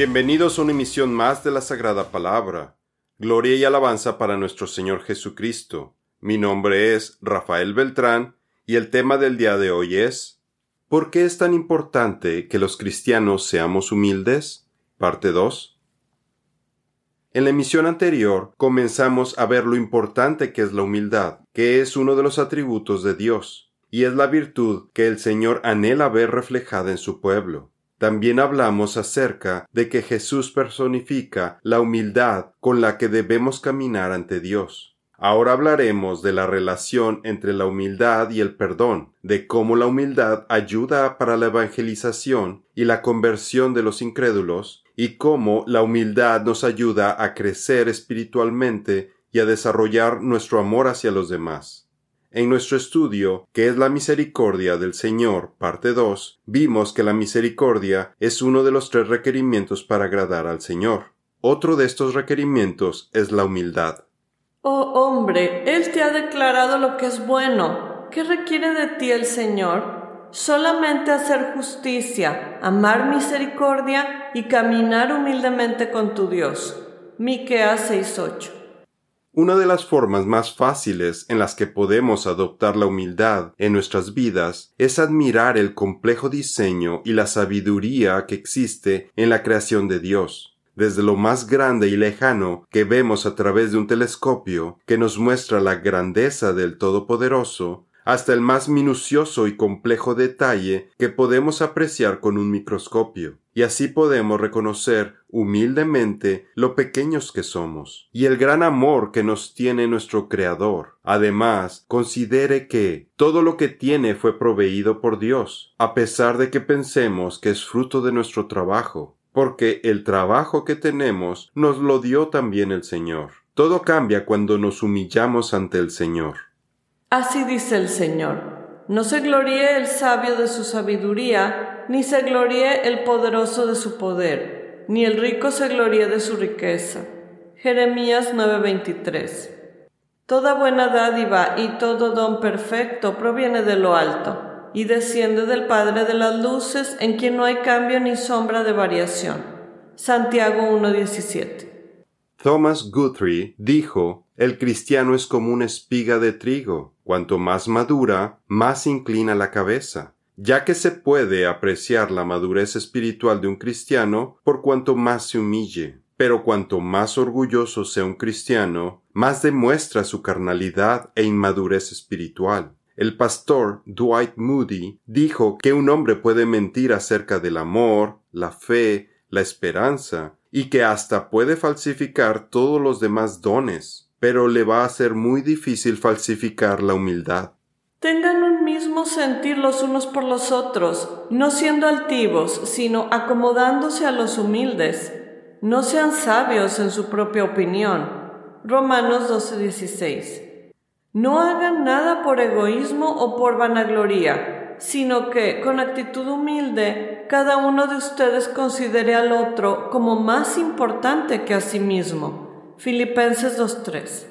Bienvenidos a una emisión más de la Sagrada Palabra. Gloria y alabanza para nuestro Señor Jesucristo. Mi nombre es Rafael Beltrán y el tema del día de hoy es ¿Por qué es tan importante que los cristianos seamos humildes? Parte 2. En la emisión anterior comenzamos a ver lo importante que es la humildad, que es uno de los atributos de Dios, y es la virtud que el Señor anhela ver reflejada en su pueblo. También hablamos acerca de que Jesús personifica la humildad con la que debemos caminar ante Dios. Ahora hablaremos de la relación entre la humildad y el perdón, de cómo la humildad ayuda para la evangelización y la conversión de los incrédulos, y cómo la humildad nos ayuda a crecer espiritualmente y a desarrollar nuestro amor hacia los demás. En nuestro estudio, que es la misericordia del Señor, parte 2, vimos que la misericordia es uno de los tres requerimientos para agradar al Señor. Otro de estos requerimientos es la humildad. Oh hombre, Él te ha declarado lo que es bueno. ¿Qué requiere de ti el Señor? Solamente hacer justicia, amar misericordia y caminar humildemente con tu Dios. Miqueas 6:8 una de las formas más fáciles en las que podemos adoptar la humildad en nuestras vidas es admirar el complejo diseño y la sabiduría que existe en la creación de Dios. Desde lo más grande y lejano que vemos a través de un telescopio que nos muestra la grandeza del Todopoderoso, hasta el más minucioso y complejo detalle que podemos apreciar con un microscopio, y así podemos reconocer humildemente lo pequeños que somos y el gran amor que nos tiene nuestro Creador. Además, considere que todo lo que tiene fue proveído por Dios, a pesar de que pensemos que es fruto de nuestro trabajo, porque el trabajo que tenemos nos lo dio también el Señor. Todo cambia cuando nos humillamos ante el Señor. Así dice el Señor. No se gloríe el sabio de su sabiduría, ni se gloríe el poderoso de su poder, ni el rico se gloríe de su riqueza. Jeremías 9:23. Toda buena dádiva y todo don perfecto proviene de lo alto, y desciende del Padre de las Luces, en quien no hay cambio ni sombra de variación. Santiago 1:17. Thomas Guthrie dijo, el cristiano es como una espiga de trigo, cuanto más madura, más inclina la cabeza, ya que se puede apreciar la madurez espiritual de un cristiano por cuanto más se humille. Pero cuanto más orgulloso sea un cristiano, más demuestra su carnalidad e inmadurez espiritual. El pastor Dwight Moody dijo que un hombre puede mentir acerca del amor, la fe, la esperanza, y que hasta puede falsificar todos los demás dones, pero le va a ser muy difícil falsificar la humildad. Tengan un mismo sentir los unos por los otros, no siendo altivos, sino acomodándose a los humildes. No sean sabios en su propia opinión. Romanos 12:16. No hagan nada por egoísmo o por vanagloria, sino que, con actitud humilde, cada uno de ustedes considere al otro como más importante que a sí mismo. Filipenses 2.3.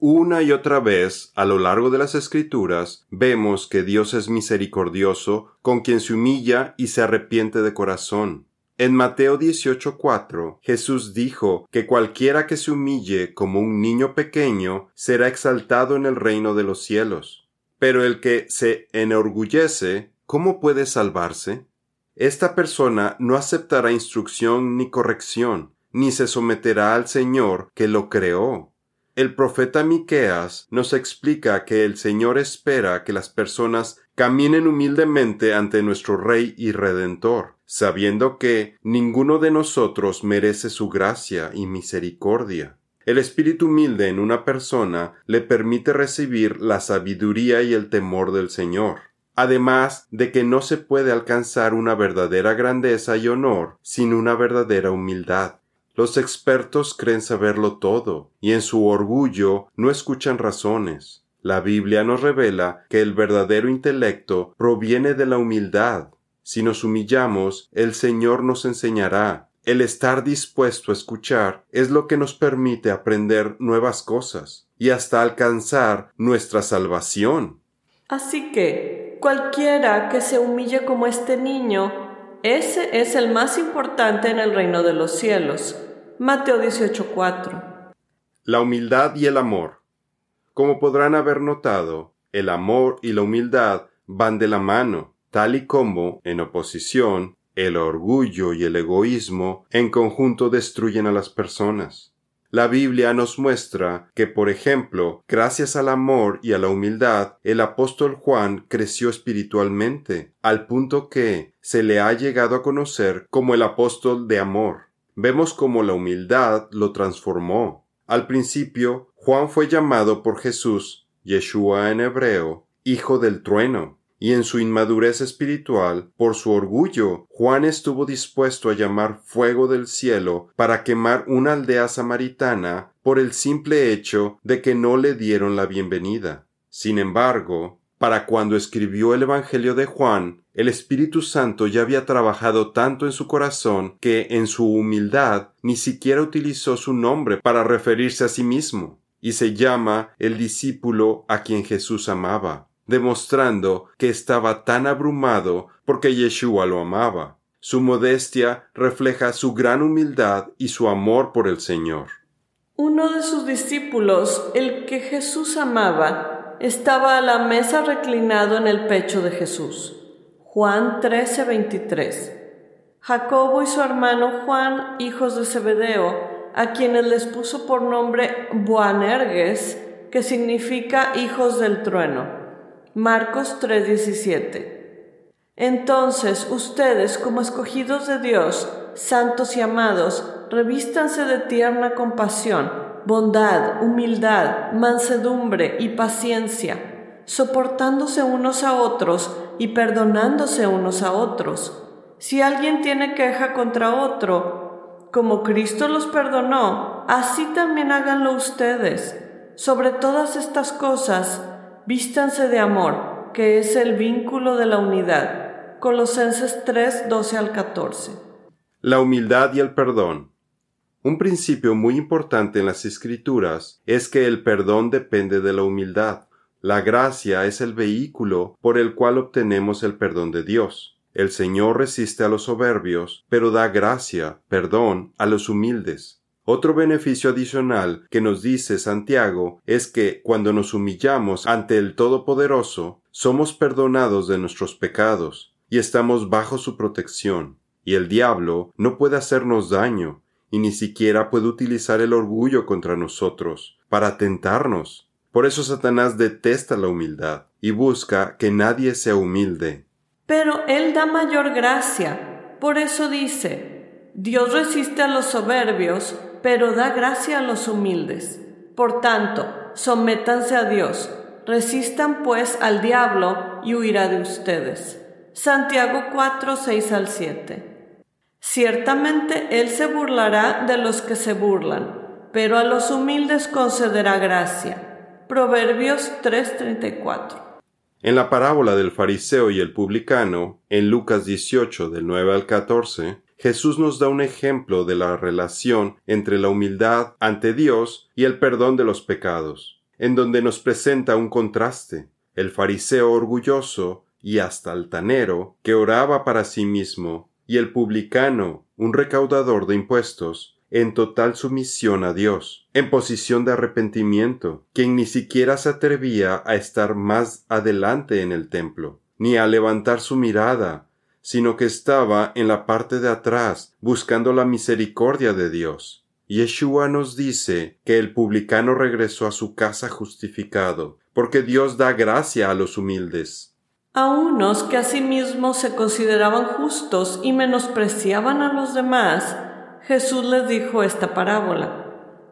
Una y otra vez, a lo largo de las Escrituras, vemos que Dios es misericordioso con quien se humilla y se arrepiente de corazón. En Mateo 18:4, Jesús dijo que cualquiera que se humille como un niño pequeño será exaltado en el reino de los cielos. Pero el que se enorgullece, ¿cómo puede salvarse? Esta persona no aceptará instrucción ni corrección, ni se someterá al Señor que lo creó. El profeta Miqueas nos explica que el Señor espera que las personas caminen humildemente ante nuestro Rey y Redentor, sabiendo que ninguno de nosotros merece su gracia y misericordia. El espíritu humilde en una persona le permite recibir la sabiduría y el temor del Señor, además de que no se puede alcanzar una verdadera grandeza y honor sin una verdadera humildad. Los expertos creen saberlo todo, y en su orgullo no escuchan razones. La Biblia nos revela que el verdadero intelecto proviene de la humildad. Si nos humillamos, el Señor nos enseñará, el estar dispuesto a escuchar es lo que nos permite aprender nuevas cosas y hasta alcanzar nuestra salvación. Así que, cualquiera que se humille como este niño, ese es el más importante en el reino de los cielos. Mateo 18:4. La humildad y el amor. Como podrán haber notado, el amor y la humildad van de la mano, tal y como, en oposición, el orgullo y el egoísmo en conjunto destruyen a las personas. La Biblia nos muestra que, por ejemplo, gracias al amor y a la humildad, el apóstol Juan creció espiritualmente, al punto que se le ha llegado a conocer como el apóstol de amor. Vemos cómo la humildad lo transformó. Al principio, Juan fue llamado por Jesús, Yeshua en hebreo, hijo del trueno, y en su inmadurez espiritual, por su orgullo, Juan estuvo dispuesto a llamar fuego del cielo para quemar una aldea samaritana por el simple hecho de que no le dieron la bienvenida. Sin embargo, para cuando escribió el Evangelio de Juan, el Espíritu Santo ya había trabajado tanto en su corazón que, en su humildad, ni siquiera utilizó su nombre para referirse a sí mismo, y se llama el discípulo a quien Jesús amaba demostrando que estaba tan abrumado porque Yeshua lo amaba. Su modestia refleja su gran humildad y su amor por el Señor. Uno de sus discípulos, el que Jesús amaba, estaba a la mesa reclinado en el pecho de Jesús. Juan 13:23. Jacobo y su hermano Juan, hijos de Zebedeo, a quienes les puso por nombre Boanerges, que significa hijos del trueno. Marcos 3:17. Entonces ustedes, como escogidos de Dios, santos y amados, revístanse de tierna compasión, bondad, humildad, mansedumbre y paciencia, soportándose unos a otros y perdonándose unos a otros. Si alguien tiene queja contra otro, como Cristo los perdonó, así también háganlo ustedes. Sobre todas estas cosas, Vístanse de amor, que es el vínculo de la unidad. Colosenses 3, 12 al 14. La humildad y el perdón. Un principio muy importante en las escrituras es que el perdón depende de la humildad. La gracia es el vehículo por el cual obtenemos el perdón de Dios. El Señor resiste a los soberbios, pero da gracia, perdón, a los humildes. Otro beneficio adicional que nos dice Santiago es que cuando nos humillamos ante el Todopoderoso, somos perdonados de nuestros pecados y estamos bajo su protección, y el diablo no puede hacernos daño, y ni siquiera puede utilizar el orgullo contra nosotros, para tentarnos. Por eso Satanás detesta la humildad y busca que nadie sea humilde. Pero Él da mayor gracia. Por eso dice, Dios resiste a los soberbios, pero da gracia a los humildes. Por tanto, sométanse a Dios, resistan pues al diablo y huirá de ustedes. Santiago 4, 6 al 7. Ciertamente Él se burlará de los que se burlan, pero a los humildes concederá gracia. Proverbios 3:34. En la parábola del fariseo y el publicano, en Lucas 18 del 9 al 14, Jesús nos da un ejemplo de la relación entre la humildad ante Dios y el perdón de los pecados, en donde nos presenta un contraste. El fariseo orgulloso y hasta altanero, que oraba para sí mismo, y el publicano, un recaudador de impuestos, en total sumisión a Dios, en posición de arrepentimiento, quien ni siquiera se atrevía a estar más adelante en el templo, ni a levantar su mirada sino que estaba en la parte de atrás buscando la misericordia de Dios. Yeshua nos dice que el publicano regresó a su casa justificado, porque Dios da gracia a los humildes. A unos que asimismo se consideraban justos y menospreciaban a los demás, Jesús les dijo esta parábola.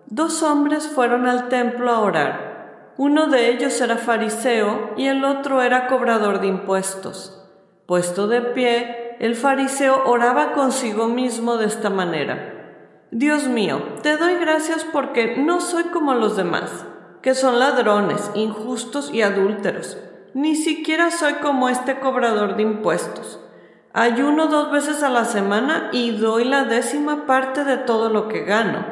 Dos hombres fueron al templo a orar. Uno de ellos era fariseo y el otro era cobrador de impuestos. Puesto de pie, el fariseo oraba consigo mismo de esta manera. Dios mío, te doy gracias porque no soy como los demás, que son ladrones, injustos y adúlteros. Ni siquiera soy como este cobrador de impuestos. Ayuno dos veces a la semana y doy la décima parte de todo lo que gano.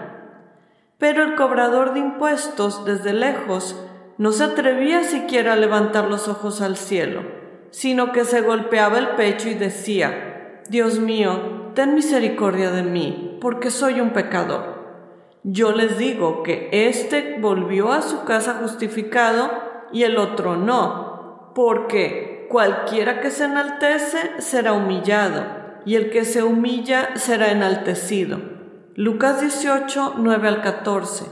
Pero el cobrador de impuestos, desde lejos, no se atrevía siquiera a levantar los ojos al cielo sino que se golpeaba el pecho y decía, Dios mío, ten misericordia de mí, porque soy un pecador. Yo les digo que éste volvió a su casa justificado y el otro no, porque cualquiera que se enaltece será humillado, y el que se humilla será enaltecido. Lucas 18, 9 al 14.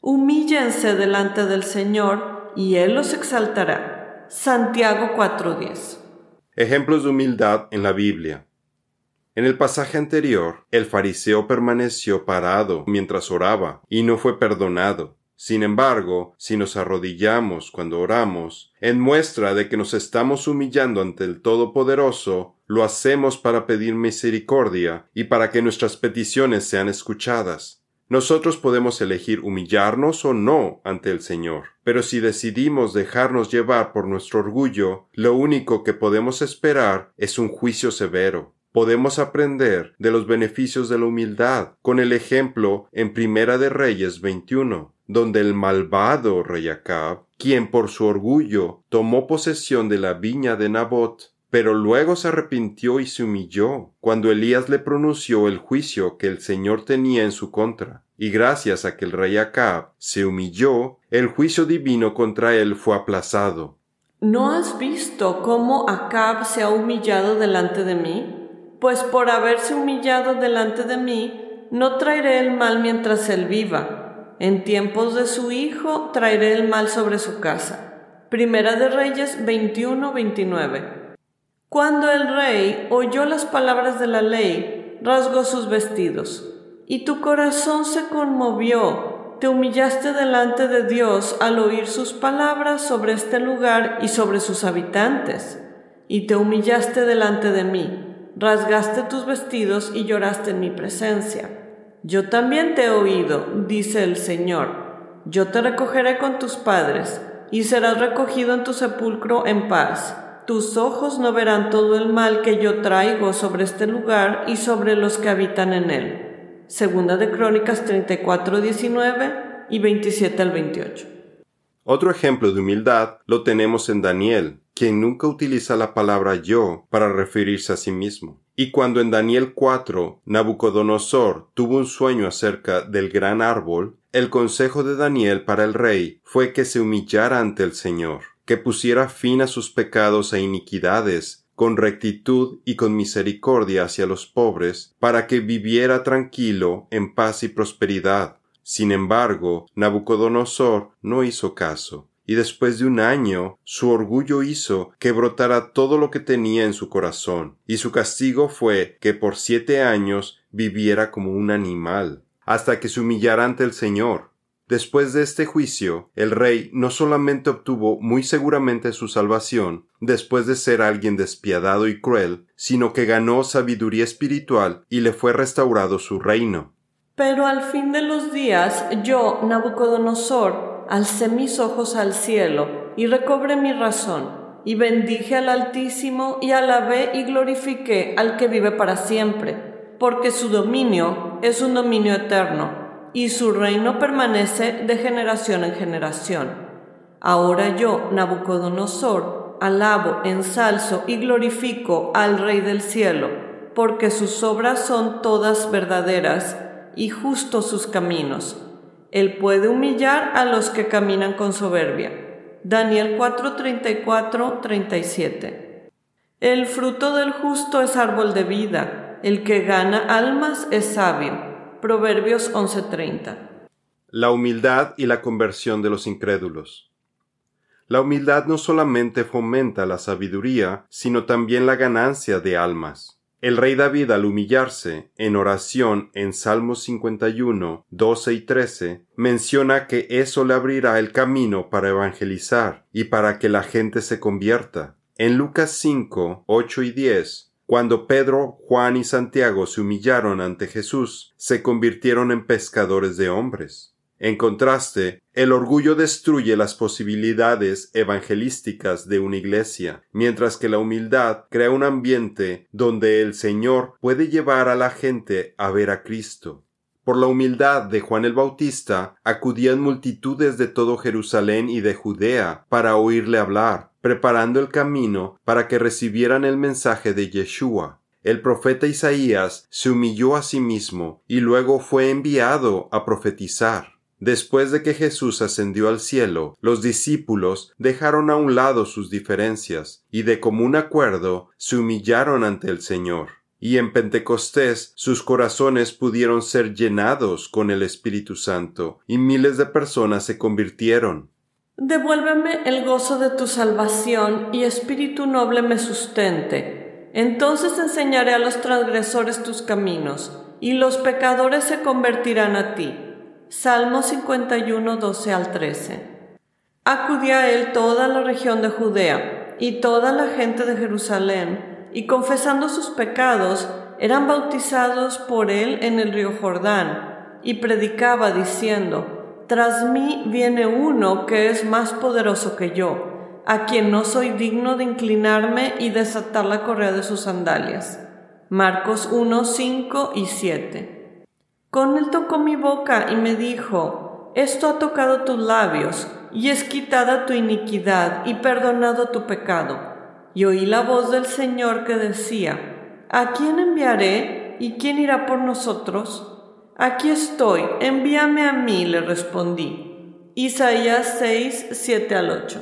Humíllense delante del Señor, y Él los exaltará. Santiago 4:10. Ejemplos de humildad en la Biblia. En el pasaje anterior, el fariseo permaneció parado mientras oraba y no fue perdonado. Sin embargo, si nos arrodillamos cuando oramos, en muestra de que nos estamos humillando ante el Todopoderoso, lo hacemos para pedir misericordia y para que nuestras peticiones sean escuchadas. Nosotros podemos elegir humillarnos o no ante el Señor, pero si decidimos dejarnos llevar por nuestro orgullo, lo único que podemos esperar es un juicio severo. Podemos aprender de los beneficios de la humildad con el ejemplo en Primera de Reyes 21, donde el malvado rey Acab, quien por su orgullo tomó posesión de la viña de Nabot, pero luego se arrepintió y se humilló cuando Elías le pronunció el juicio que el Señor tenía en su contra. Y gracias a que el rey Acab se humilló, el juicio divino contra él fue aplazado. ¿No has visto cómo Acab se ha humillado delante de mí? Pues por haberse humillado delante de mí, no traeré el mal mientras él viva. En tiempos de su hijo traeré el mal sobre su casa. Primera de Reyes 21-29. Cuando el rey oyó las palabras de la ley, rasgó sus vestidos, y tu corazón se conmovió, te humillaste delante de Dios al oír sus palabras sobre este lugar y sobre sus habitantes, y te humillaste delante de mí rasgaste tus vestidos y lloraste en mi presencia. Yo también te he oído, dice el Señor. Yo te recogeré con tus padres, y serás recogido en tu sepulcro en paz. Tus ojos no verán todo el mal que yo traigo sobre este lugar y sobre los que habitan en él. Segunda de Crónicas 34, 19 y 27 al 28. Otro ejemplo de humildad lo tenemos en Daniel, quien nunca utiliza la palabra yo para referirse a sí mismo. Y cuando en Daniel 4 Nabucodonosor tuvo un sueño acerca del gran árbol, el consejo de Daniel para el rey fue que se humillara ante el Señor, que pusiera fin a sus pecados e iniquidades, con rectitud y con misericordia hacia los pobres, para que viviera tranquilo en paz y prosperidad. Sin embargo, Nabucodonosor no hizo caso y después de un año su orgullo hizo que brotara todo lo que tenía en su corazón, y su castigo fue que por siete años viviera como un animal, hasta que se humillara ante el Señor. Después de este juicio, el rey no solamente obtuvo muy seguramente su salvación, después de ser alguien despiadado y cruel, sino que ganó sabiduría espiritual y le fue restaurado su reino. Pero al fin de los días, yo, Nabucodonosor, alcé mis ojos al cielo y recobré mi razón, y bendije al Altísimo y alabé y glorifiqué al que vive para siempre, porque su dominio es un dominio eterno, y su reino permanece de generación en generación. Ahora yo, Nabucodonosor, alabo, ensalzo y glorifico al Rey del cielo, porque sus obras son todas verdaderas y justos sus caminos él puede humillar a los que caminan con soberbia. Daniel 4:34, 37. El fruto del justo es árbol de vida, el que gana almas es sabio. Proverbios 11:30. La humildad y la conversión de los incrédulos. La humildad no solamente fomenta la sabiduría, sino también la ganancia de almas. El rey David al humillarse en oración en Salmos 51, 12 y 13, menciona que eso le abrirá el camino para evangelizar y para que la gente se convierta. En Lucas 5, 8 y 10, cuando Pedro, Juan y Santiago se humillaron ante Jesús, se convirtieron en pescadores de hombres. En contraste, el orgullo destruye las posibilidades evangelísticas de una iglesia, mientras que la humildad crea un ambiente donde el Señor puede llevar a la gente a ver a Cristo. Por la humildad de Juan el Bautista acudían multitudes de todo Jerusalén y de Judea para oírle hablar, preparando el camino para que recibieran el mensaje de Yeshua. el profeta Isaías se humilló a sí mismo y luego fue enviado a profetizar. Después de que Jesús ascendió al cielo, los discípulos dejaron a un lado sus diferencias y de común acuerdo se humillaron ante el Señor. Y en Pentecostés sus corazones pudieron ser llenados con el Espíritu Santo y miles de personas se convirtieron. Devuélveme el gozo de tu salvación y espíritu noble me sustente. Entonces enseñaré a los transgresores tus caminos, y los pecadores se convertirán a ti. Salmo 51, 12 al 13. Acudía a él toda la región de Judea y toda la gente de Jerusalén, y confesando sus pecados, eran bautizados por él en el río Jordán, y predicaba diciendo, tras mí viene uno que es más poderoso que yo, a quien no soy digno de inclinarme y desatar la correa de sus sandalias. Marcos 1, 5 y 7. Con él tocó mi boca y me dijo, Esto ha tocado tus labios, y es quitada tu iniquidad y perdonado tu pecado. Y oí la voz del Señor que decía, ¿A quién enviaré y quién irá por nosotros? Aquí estoy, envíame a mí, le respondí. Isaías 6, 7 al 8.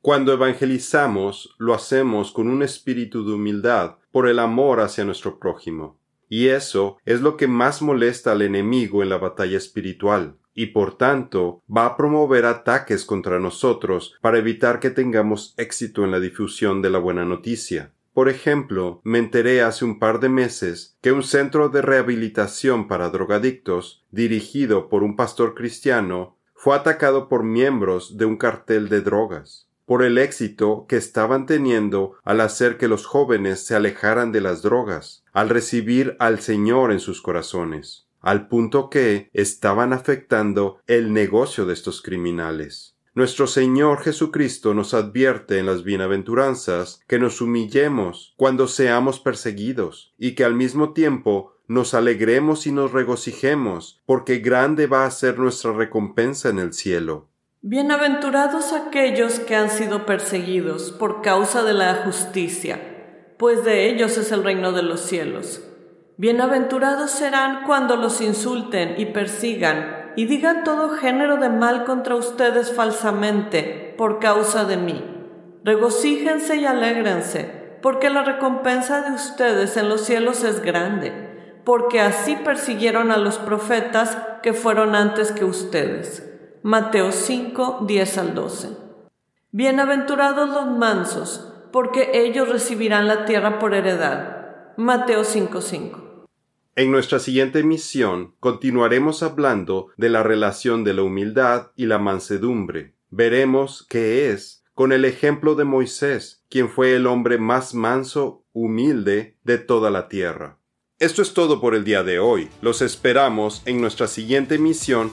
Cuando evangelizamos, lo hacemos con un espíritu de humildad por el amor hacia nuestro prójimo. Y eso es lo que más molesta al enemigo en la batalla espiritual, y por tanto va a promover ataques contra nosotros para evitar que tengamos éxito en la difusión de la buena noticia. Por ejemplo, me enteré hace un par de meses que un centro de rehabilitación para drogadictos, dirigido por un pastor cristiano, fue atacado por miembros de un cartel de drogas, por el éxito que estaban teniendo al hacer que los jóvenes se alejaran de las drogas, al recibir al Señor en sus corazones, al punto que estaban afectando el negocio de estos criminales. Nuestro Señor Jesucristo nos advierte en las bienaventuranzas que nos humillemos cuando seamos perseguidos y que al mismo tiempo nos alegremos y nos regocijemos, porque grande va a ser nuestra recompensa en el cielo. Bienaventurados aquellos que han sido perseguidos por causa de la justicia, pues de ellos es el reino de los cielos. Bienaventurados serán cuando los insulten y persigan y digan todo género de mal contra ustedes falsamente por causa de mí. Regocíjense y alégrense, porque la recompensa de ustedes en los cielos es grande, porque así persiguieron a los profetas que fueron antes que ustedes. Mateo 5, 10 al 12. Bienaventurados los mansos, porque ellos recibirán la tierra por heredad. Mateo 5, 5. En nuestra siguiente misión continuaremos hablando de la relación de la humildad y la mansedumbre. Veremos qué es con el ejemplo de Moisés, quien fue el hombre más manso, humilde de toda la tierra. Esto es todo por el día de hoy. Los esperamos en nuestra siguiente misión.